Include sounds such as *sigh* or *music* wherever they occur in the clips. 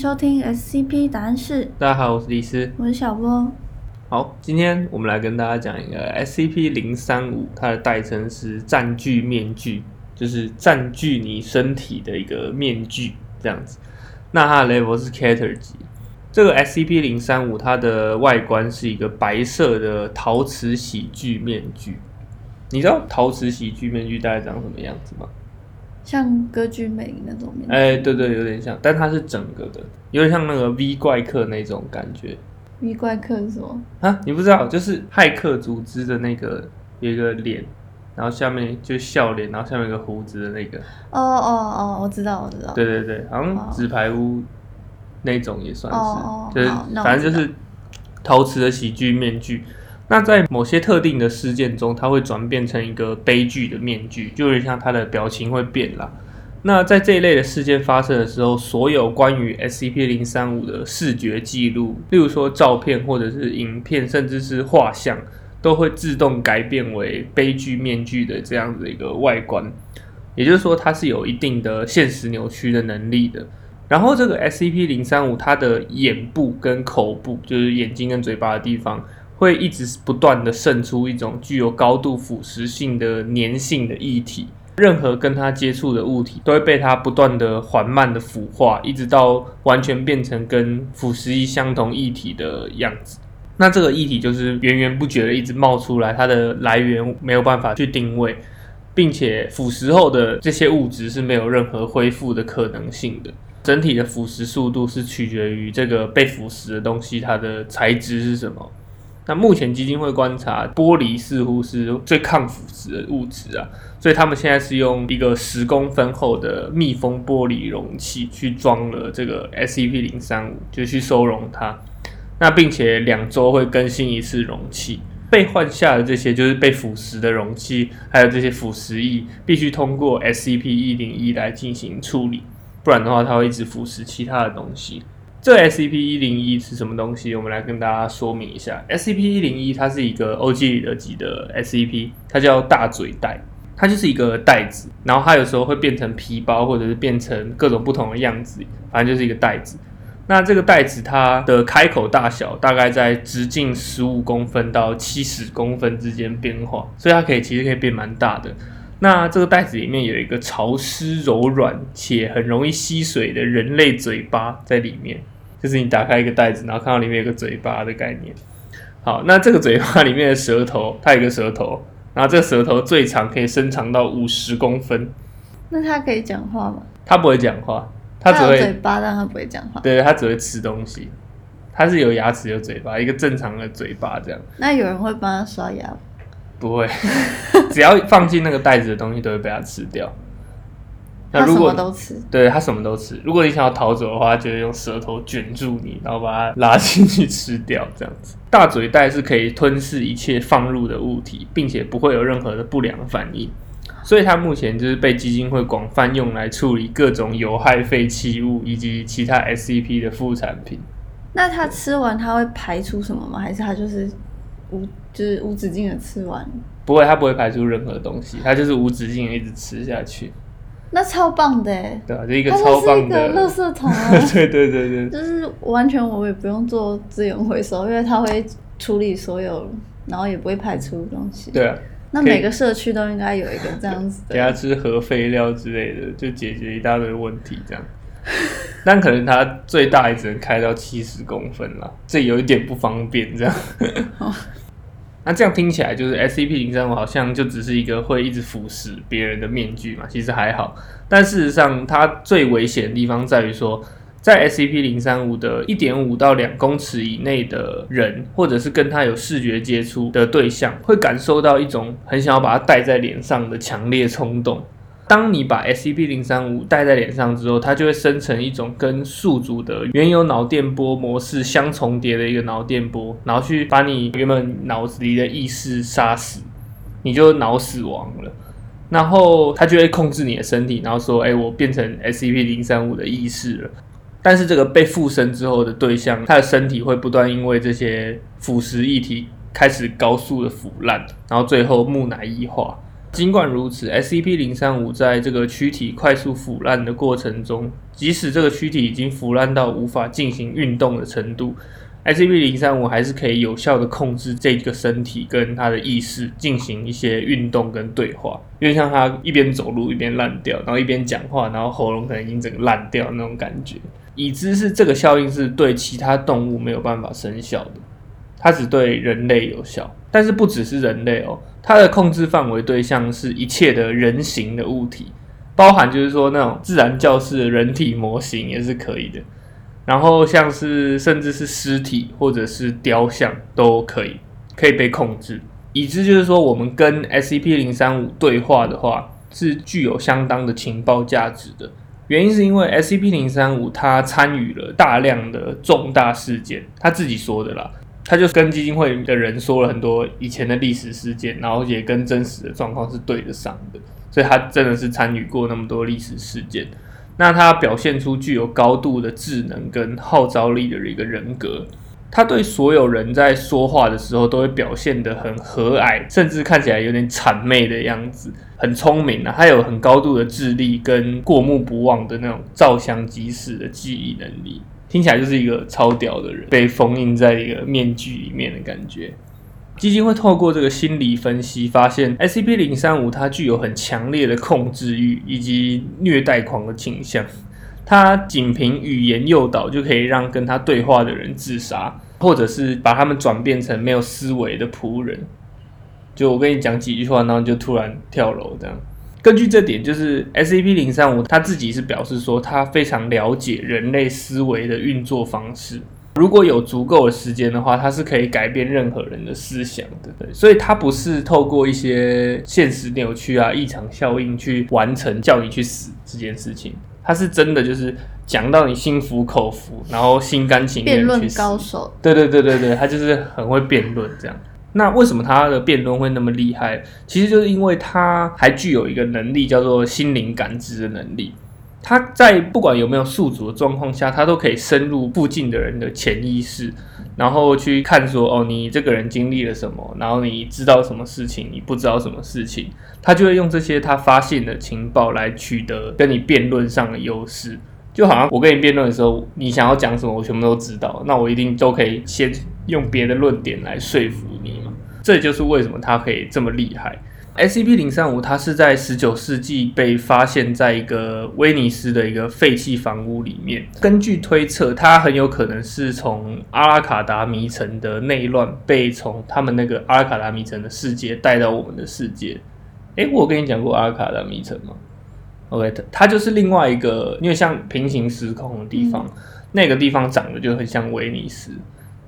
收听 SCP 答案室，大家好，我是李斯。我是小波。好，今天我们来跟大家讲一个 SCP 零三五，它的代称是占据面具，就是占据你身体的一个面具这样子。那它的 level 是 Cater 级。这个 SCP 零三五它的外观是一个白色的陶瓷喜剧面具。你知道陶瓷喜剧面具大概长什么样子吗？像歌剧魅影那种面具。哎、对对，有点像，但它是整个的，有点像那个 V 怪客那种感觉 V 怪客是什么？啊！你不知道，就是骇客组织的那个有一个脸，然后下面就笑脸，然后下面有个胡子的那个，哦哦哦，我知道，我知道。对对对，好像哦纸牌屋那种也算是，就是反正就是陶瓷的喜剧面具。那在某些特定的事件中，它会转变成一个悲剧的面具，就有点像它的表情会变啦。那在这一类的事件发生的时候，所有关于 SCP 零三五的视觉记录，例如说照片或者是影片，甚至是画像，都会自动改变为悲剧面具的这样子一个外观。也就是说，它是有一定的现实扭曲的能力的。然后这个 SCP 零三五，它的眼部跟口部，就是眼睛跟嘴巴的地方，会一直不断的渗出一种具有高度腐蚀性的粘性的液体。任何跟它接触的物体都会被它不断的缓慢的腐化，一直到完全变成跟腐蚀液相同液体的样子。那这个液体就是源源不绝的一直冒出来，它的来源没有办法去定位，并且腐蚀后的这些物质是没有任何恢复的可能性的。整体的腐蚀速度是取决于这个被腐蚀的东西它的材质是什么。那目前基金会观察，玻璃似乎是最抗腐蚀的物质啊，所以他们现在是用一个十公分厚的密封玻璃容器去装了这个 SCP 零三五，就去收容它。那并且两周会更新一次容器。被换下的这些就是被腐蚀的容器，还有这些腐蚀液，必须通过 SCP 一零一来进行处理，不然的话它会一直腐蚀其他的东西。这 SCP 一零一是什么东西？我们来跟大家说明一下。SCP 一零一它是一个欧几里得级的 SCP，它叫大嘴袋，它就是一个袋子，然后它有时候会变成皮包，或者是变成各种不同的样子，反正就是一个袋子。那这个袋子它的开口大小大概在直径十五公分到七十公分之间变化，所以它可以其实可以变蛮大的。那这个袋子里面有一个潮湿、柔软且很容易吸水的人类嘴巴在里面，就是你打开一个袋子，然后看到里面有个嘴巴的概念。好，那这个嘴巴里面的舌头，它有一个舌头，然后这个舌头最长可以伸长到五十公分，那它可以讲话吗？它不会讲话，它只有嘴，巴，但它不会讲话。对，它只会吃东西。它是有牙齿有嘴巴，一个正常的嘴巴这样，那有人会帮它刷牙吗？不会，只要放进那个袋子的东西都会被它吃掉。那它如果么都吃。对它什么都吃。如果你想要逃走的话，就会用舌头卷住你，然后把它拉进去吃掉，这样子。大嘴袋是可以吞噬一切放入的物体，并且不会有任何的不良反应。所以它目前就是被基金会广泛用来处理各种有害废弃物以及其他 SCP 的副产品。那它吃完它会排出什么吗？还是它就是无就是无止境的吃完？不会，它不会排出任何东西，它就是无止境的一直吃下去，那超棒的哎！对啊、这一个它超棒就是一个垃，圾桶啊，*laughs* 对对对对，就是完全我也不用做资源回收，因为它会处理所有，然后也不会排出东西。对啊，那每个社区都应该有一个这样子给他的。吃核废料之类的，就解决一大堆问题这样。但可能它最大也只能开到七十公分啦，这有一点不方便这样。*laughs* 那这样听起来就是 SCP 零三五好像就只是一个会一直腐蚀别人的面具嘛，其实还好。但事实上，它最危险的地方在于说，在 SCP 零三五的一点五到两公尺以内的人，或者是跟他有视觉接触的对象，会感受到一种很想要把它戴在脸上的强烈冲动。当你把 SCP 零三五戴在脸上之后，它就会生成一种跟宿主的原有脑电波模式相重叠的一个脑电波，然后去把你原本脑子里的意识杀死，你就脑死亡了。然后它就会控制你的身体，然后说：“哎、我变成 SCP 零三五的意识了。”但是这个被附身之后的对象，他的身体会不断因为这些腐蚀液体开始高速的腐烂，然后最后木乃伊化。尽管如此，SCP 零三五在这个躯体快速腐烂的过程中，即使这个躯体已经腐烂到无法进行运动的程度，SCP 零三五还是可以有效的控制这个身体跟他的意识进行一些运动跟对话，因为像他一边走路一边烂掉，然后一边讲话，然后喉咙可能已经整个烂掉那种感觉。已知是这个效应是对其他动物没有办法生效的，它只对人类有效。但是不只是人类哦，它的控制范围对象是一切的人形的物体，包含就是说那种自然教室的人体模型也是可以的。然后像是甚至是尸体或者是雕像都可以可以被控制。已知就是说我们跟 SCP 零三五对话的话，是具有相当的情报价值的。原因是因为 SCP 零三五它参与了大量的重大事件，他自己说的啦，他就跟基金会的人说了很多以前的历史事件，然后也跟真实的状况是对得上的，所以他真的是参与过那么多历史事件。那他表现出具有高度的智能跟号召力的一个人格。他对所有人在说话的时候都会表现得很和蔼，甚至看起来有点谄媚的样子，很聪明啊。他有很高度的智力跟过目不忘的那种照相机式的记忆能力，听起来就是一个超屌的人，被封印在一个面具里面的感觉。基金会透过这个心理分析发现，SCP 零三五它具有很强烈的控制欲以及虐待狂的倾向。他仅凭语言诱导就可以让跟他对话的人自杀，或者是把他们转变成没有思维的仆人。就我跟你讲几句话，然后就突然跳楼这样。根据这点，就是 SCP 零三五他自己是表示说，他非常了解人类思维的运作方式。如果有足够的时间的话，他是可以改变任何人的思想的。对，所以他不是透过一些现实扭曲啊、异常效应去完成叫你去死这件事情。他是真的就是讲到你心服口服，然后心甘情愿。辩论高手。对对对对对，他就是很会辩论这样。那为什么他的辩论会那么厉害？其实就是因为他还具有一个能力，叫做心灵感知的能力。他在不管有没有宿主的状况下，他都可以深入附近的人的潜意识，然后去看说哦，你这个人经历了什么，然后你知道什么事情，你不知道什么事情。他就会用这些他发现的情报来取得跟你辩论上的优势，就好像我跟你辩论的时候，你想要讲什么，我全部都知道，那我一定都可以先用别的论点来说服。这就是为什么它可以这么厉害。SCP 零三五它是在十九世纪被发现在一个威尼斯的一个废弃房屋里面，根据推测，它很有可能是从阿拉卡达迷城的内乱被从他们那个阿拉卡达迷城的世界带到我们的世界。诶，我跟你讲过阿拉卡达迷城吗？OK，它它就是另外一个，因为像平行时空的地方，那个地方长得就很像威尼斯，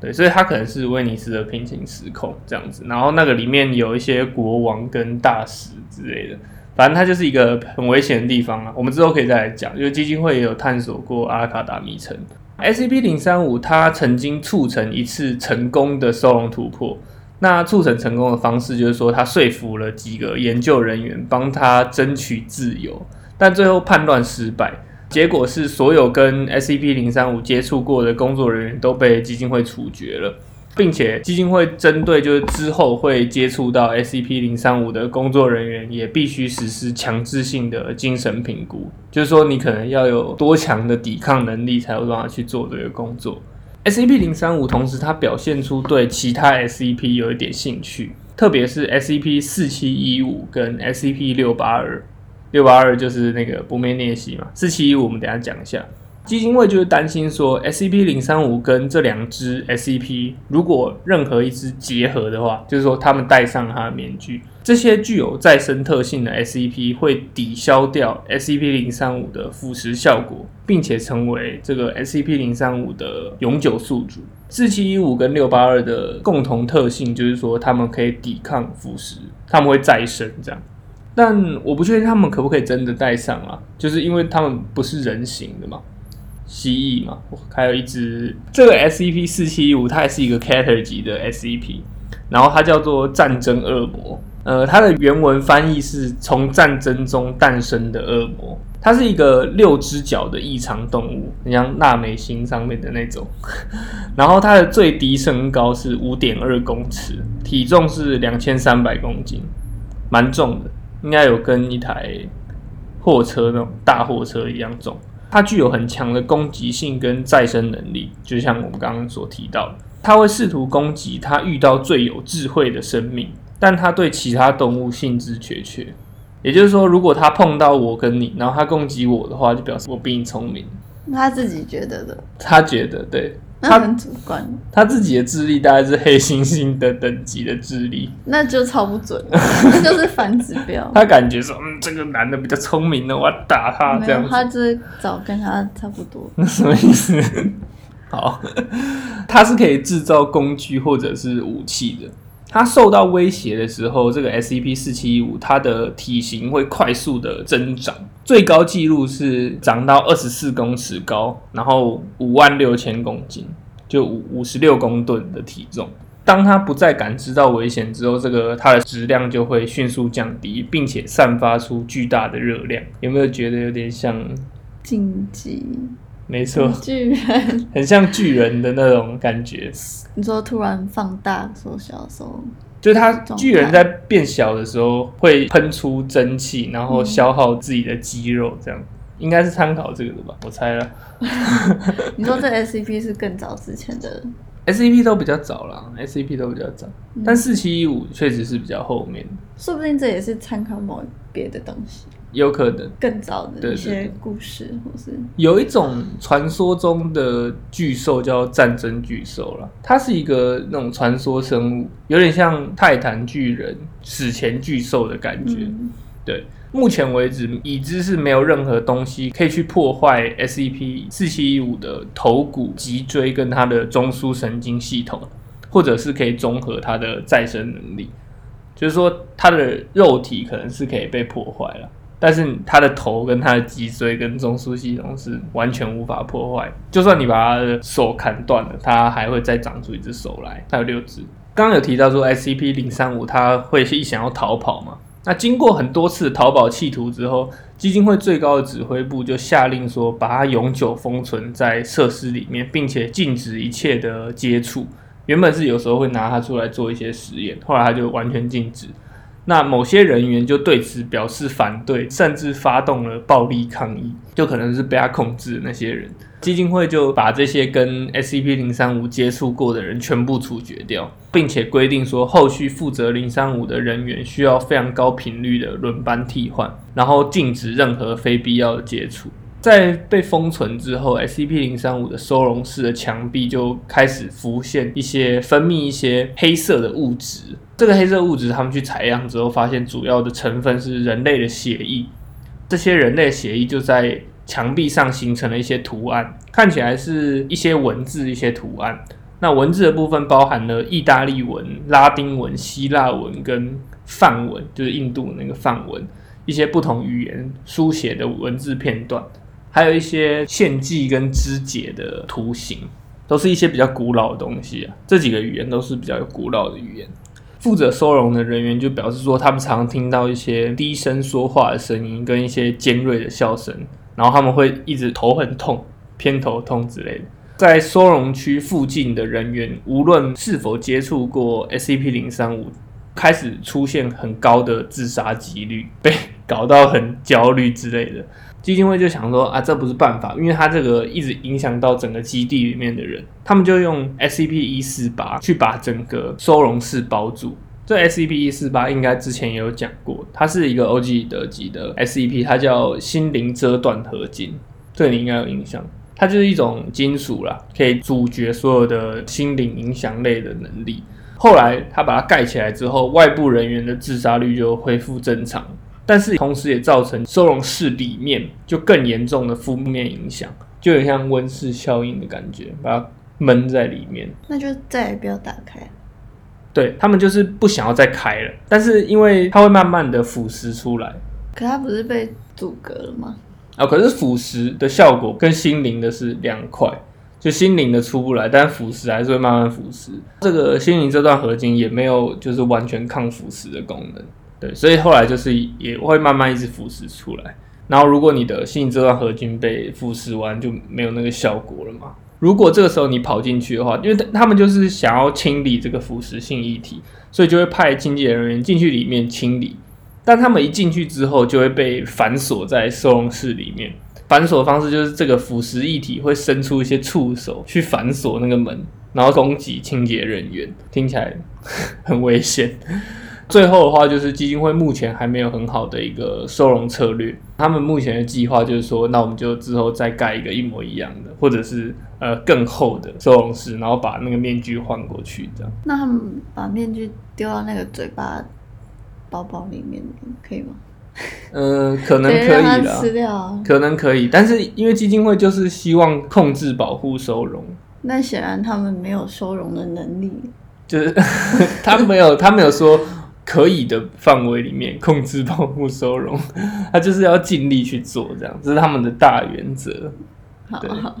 对，所以它可能是威尼斯的平行时空这样子。然后那个里面有一些国王跟大使之类的，反正它就是一个很危险的地方啊。我们之后可以再来讲，因为基金会也有探索过阿尔卡达迷城。SCP 零三五它曾经促成一次成功的收容突破。那促成成功的方式就是说，他说服了几个研究人员帮他争取自由，但最后叛乱失败，结果是所有跟 SCP 零三五接触过的工作人员都被基金会处决了，并且基金会针对就是之后会接触到 SCP 零三五的工作人员，也必须实施强制性的精神评估，就是说你可能要有多强的抵抗能力，才有办法去做这个工作。SCP 零三五同时，它表现出对其他 SCP 有一点兴趣，特别是 SCP 四七一五跟 SCP 六八二，六八二就是那个不灭裂隙嘛，四七一五我们等下讲一下。基金会就是担心说，SCP 零三五跟这两只 SCP 如果任何一只结合的话，就是说他们戴上它的面具，这些具有再生特性的 SCP 会抵消掉 SCP 零三五的腐蚀效果，并且成为这个 SCP 零三五的永久宿主。四七一五跟六八二的共同特性就是说，他们可以抵抗腐蚀，他们会再生这样。但我不确定他们可不可以真的戴上啊，就是因为他们不是人形的嘛。蜥蜴嘛，还有一只这个 SCP 四七一五，它也是一个 Cater 级的 SCP，然后它叫做战争恶魔。呃，它的原文翻译是从战争中诞生的恶魔。它是一个六只脚的异常动物，像纳美星上面的那种。*laughs* 然后它的最低身高是五点二公尺，体重是两千三百公斤，蛮重的。应该有跟一台货车那种大货车一样重。它具有很强的攻击性跟再生能力，就像我们刚刚所提到的，它会试图攻击它遇到最有智慧的生命，但它对其他动物兴致缺缺。也就是说，如果它碰到我跟你，然后它攻击我的话，就表示我比你聪明。他自己觉得的，他觉得对，那很主观，他自己的智力大概是黑猩猩的等级的智力，*laughs* 那就超不准，那就是反指标。*laughs* 他感觉说，嗯，这个男的比较聪明的，我要打他这样他就是找跟他差不多。那 *laughs* 什么意思？好，他是可以制造工具或者是武器的。它受到威胁的时候，这个 SCP 四七一五它的体型会快速的增长，最高纪录是长到二十四公尺高，然后五万六千公斤，就五五十六公吨的体重。当它不再感知到危险之后，这个它的质量就会迅速降低，并且散发出巨大的热量。有没有觉得有点像？晋级没错，巨人，*laughs* 很像巨人的那种感觉。你说突然放大缩小的时候，就是它状态。巨人在变小的时候会喷出蒸汽，然后消耗自己的肌肉，这样。应该是参考这个的吧？我猜了。*laughs* 你说这 SCP 是更早之前的，SCP 都比较早了 SCP 都比较早，嗯。但四七一五确实是比较后面，说不定这也是参考某别的东西，有可能。更早的一些对。故事，或是。有一种传说中的巨兽叫战争巨兽了，它是一个那种传说生物，有点像泰坦巨人、史前巨兽的感觉。嗯，对，目前为止，已知是没有任何东西可以去破坏 S E P 四七一五的头骨、脊椎跟它的中枢神经系统，或者是可以综合它的再生能力。就是说，它的肉体可能是可以被破坏了，但是它的头跟它的脊椎跟中枢系统是完全无法破坏。就算你把它的手砍断了，它还会再长出一只手来，它有六只。刚刚有提到说 SCP 零三五它会一想要逃跑嘛？那经过很多次逃跑企图之后，基金会最高的指挥部就下令说，把它永久封存在设施里面，并且禁止一切的接触。原本是有时候会拿它出来做一些实验，后来它就完全禁止。那某些人员就对此表示反对，甚至发动了暴力抗议，就可能是被他控制的那些人。基金会就把这些跟 SCP 零三五接触过的人全部处决掉，并且规定说，后续负责零三五的人员需要非常高频率的轮班替换，然后禁止任何非必要的接触。在被封存之后，SCP 零三五的收容室的墙壁就开始浮现一些分泌一些黑色的物质。这个黑色物质，他们去采样之后，发现主要的成分是人类的血液。这些人类血液就在墙壁上形成了一些图案，看起来是一些文字、一些图案。那文字的部分包含了意大利文、拉丁文、希腊文跟梵文，就是印度那个梵文，一些不同语言书写的文字片段。还有一些献祭跟肢解的图形，都是一些比较古老的东西啊。这几个语言都是比较有古老的语言。负责收容的人员就表示说，他们常常听到一些低声说话的声音，跟一些尖锐的笑声，然后他们会一直头很痛、偏头痛之类的。在收容区附近的人员，无论是否接触过 SCP 零三五，开始出现很高的自杀几率，被搞到很焦虑之类的。基金会就想说啊，这不是办法，因为它这个一直影响到整个基地里面的人，他们就用 SCP 一四八去把整个收容室包住。这 SCP 一四八应该之前也有讲过，它是一个欧几里得级的 SCP，它叫心灵遮断合金，这你应该有印象。它就是一种金属啦，可以阻绝所有的心灵影响类的能力。后来它把它盖起来之后，外部人员的自杀率就恢复正常。但是同时也造成收容室里面就更严重的负面影响，就有像温室效应的感觉，把它闷在里面。那就再也不要打开。对他们就是不想要再开了，但是因为它会慢慢的腐蚀出来可它不是被阻隔了吗？啊，可是腐蚀的效果跟心灵的是两块，就心灵的出不来，但腐蚀还是会慢慢腐蚀。这个心灵这段合金也没有就是完全抗腐蚀的功能。对，所以后来就是也会慢慢一直腐蚀出来。然后如果你的心灵这段合金被腐蚀完，就没有那个效果了嘛。如果这个时候你跑进去的话，因为他们就是想要清理这个腐蚀性液体，所以就会派清洁人员进去里面清理。但他们一进去之后，就会被反锁在收容室里面。反锁的方式就是这个腐蚀液体会伸出一些触手去反锁那个门，然后攻击清洁人员，听起来 *laughs* 很危险。最后的话，就是基金会目前还没有很好的一个收容策略。他们目前的计划就是说，那我们就之后再盖一个一模一样的，或者是呃更厚的收容室，然后把那个面具换过去，这样。那他们把面具丢到那个嘴巴包包里面，可以吗？呃，可能可以让它吃，掉啊。可能可以，但是因为基金会就是希望控制、保护收容，那显然他们没有收容的能力。就是 *laughs* 他没有他没有说可以的范围里面控制、保护收容，*laughs* 他就是要尽力去做，这样这是他们的大原则。对好好，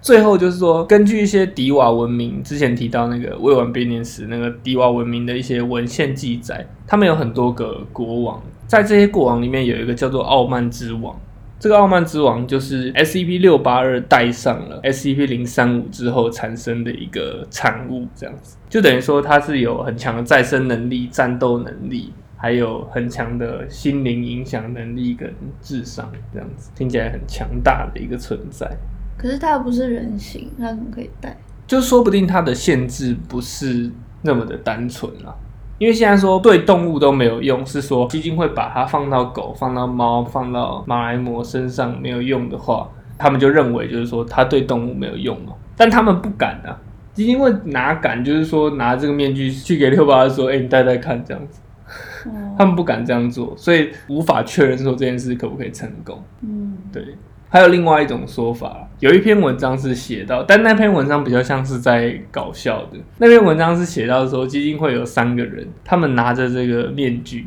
最后就是说，根据一些迪瓦文明之前提到那个未完编年史那个迪瓦文明的一些文献记载，他们有很多个国王，在这些国王里面有一个叫做傲慢之王。这个傲慢之王就是 SCP 六八二带上了 SCP 零三五之后产生的一个产物，这样子就等于说它是有很强的再生能力、战斗能力，还有很强的心灵影响能力跟智商，这样子听起来很强大的一个存在。可是它又不是人形，它怎么可以带？就说不定它的限制不是那么的单纯啦。因为现在说对动物都没有用，是说基金会把它放到狗、放到猫、放到马来貘身上没有用的话，他们就认为就是说它对动物没有用嘛。但他们不敢啊，基金会哪敢就是说拿这个面具去给六八说，哎、你戴戴看这样子，哦他们不敢这样做，所以无法确认说这件事可不可以成功。嗯，对，还有另外一种说法，有一篇文章是写到，但那篇文章比较像是在搞笑的。那篇文章是写到说，基金会有三个人，他们拿着这个面具，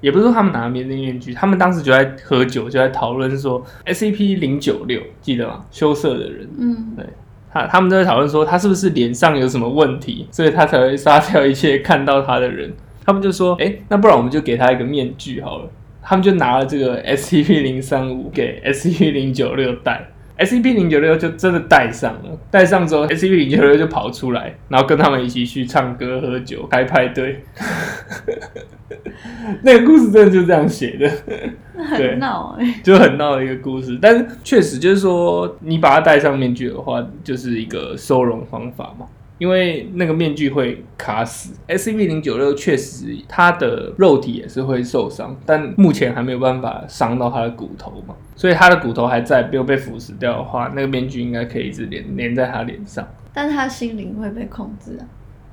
也不是说他们拿面这个面具，他们当时就在喝酒，就在讨论说 SCP 零九六，记得吗？羞涩的人，嗯，对他他们都在讨论说他是不是脸上有什么问题，所以他才会杀掉一切看到他的人。他们就说，哎、那不然我们就给他一个面具好了。他们就拿了这个 SCP 零三五给 SCP 零九六戴，SCP 零九六就真的戴上了。戴上之后，SCP 零九六就跑出来，然后跟他们一起去唱歌、喝酒、开派对。*laughs* 那个故事真的就这样写的。很闹哎、就很闹的一个故事。但是确实就是说，你把它戴上面具的话，就是一个收容方法嘛。因为那个面具会卡死，SCP 零九六确实它的肉体也是会受伤，但目前还没有办法伤到它的骨头嘛，所以它的骨头还在，没有被腐蚀掉的话，那个面具应该可以一直连连在它脸上，但是他心灵会被控制啊。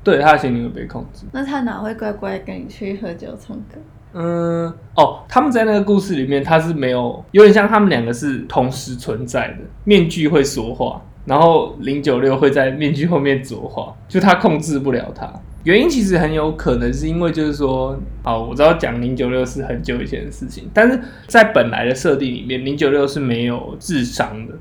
对，它的心灵会被控制。那他哪会乖乖跟你去喝酒唱歌？嗯，哦，他们在那个故事里面，他是没有，有点像他们两个是同时存在的。面具会说话，然后零九六会在面具后面作画，就他控制不了他。原因其实很有可能是因为就是说，好，我知道讲零九六是很久以前的事情，但是在本来的设定里面，零九六是没有智商的，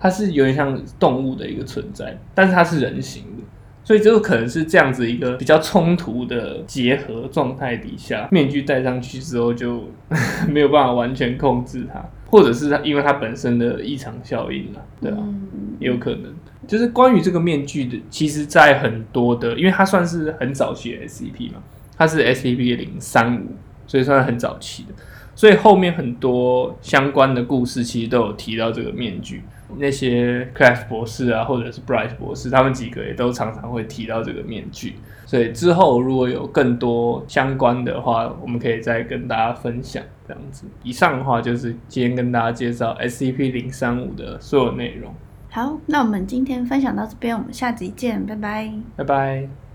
它是有点像动物的一个存在，但是它是人形的。所以就可能是这样子一个比较冲突的结合状态底下，面具戴上去之后就 *laughs* 没有办法完全控制它，或者是它因为它本身的异常效应啊，对啊，嗯，也有可能。就是关于这个面具的，其实在很多的，因为它算是很早期的 SCP 嘛，它是 SCP 零三五，所以算是很早期的。所以后面很多相关的故事其实都有提到这个面具。那些 Craft 博士啊，或者是 Bright 博士，他们几个也都常常会提到这个面具。所以之后如果有更多相关的话，我们可以再跟大家分享这样子。以上的话就是今天跟大家介绍 SCP 零三五的所有内容。好，那我们今天分享到这边，我们下集见，拜拜。拜拜。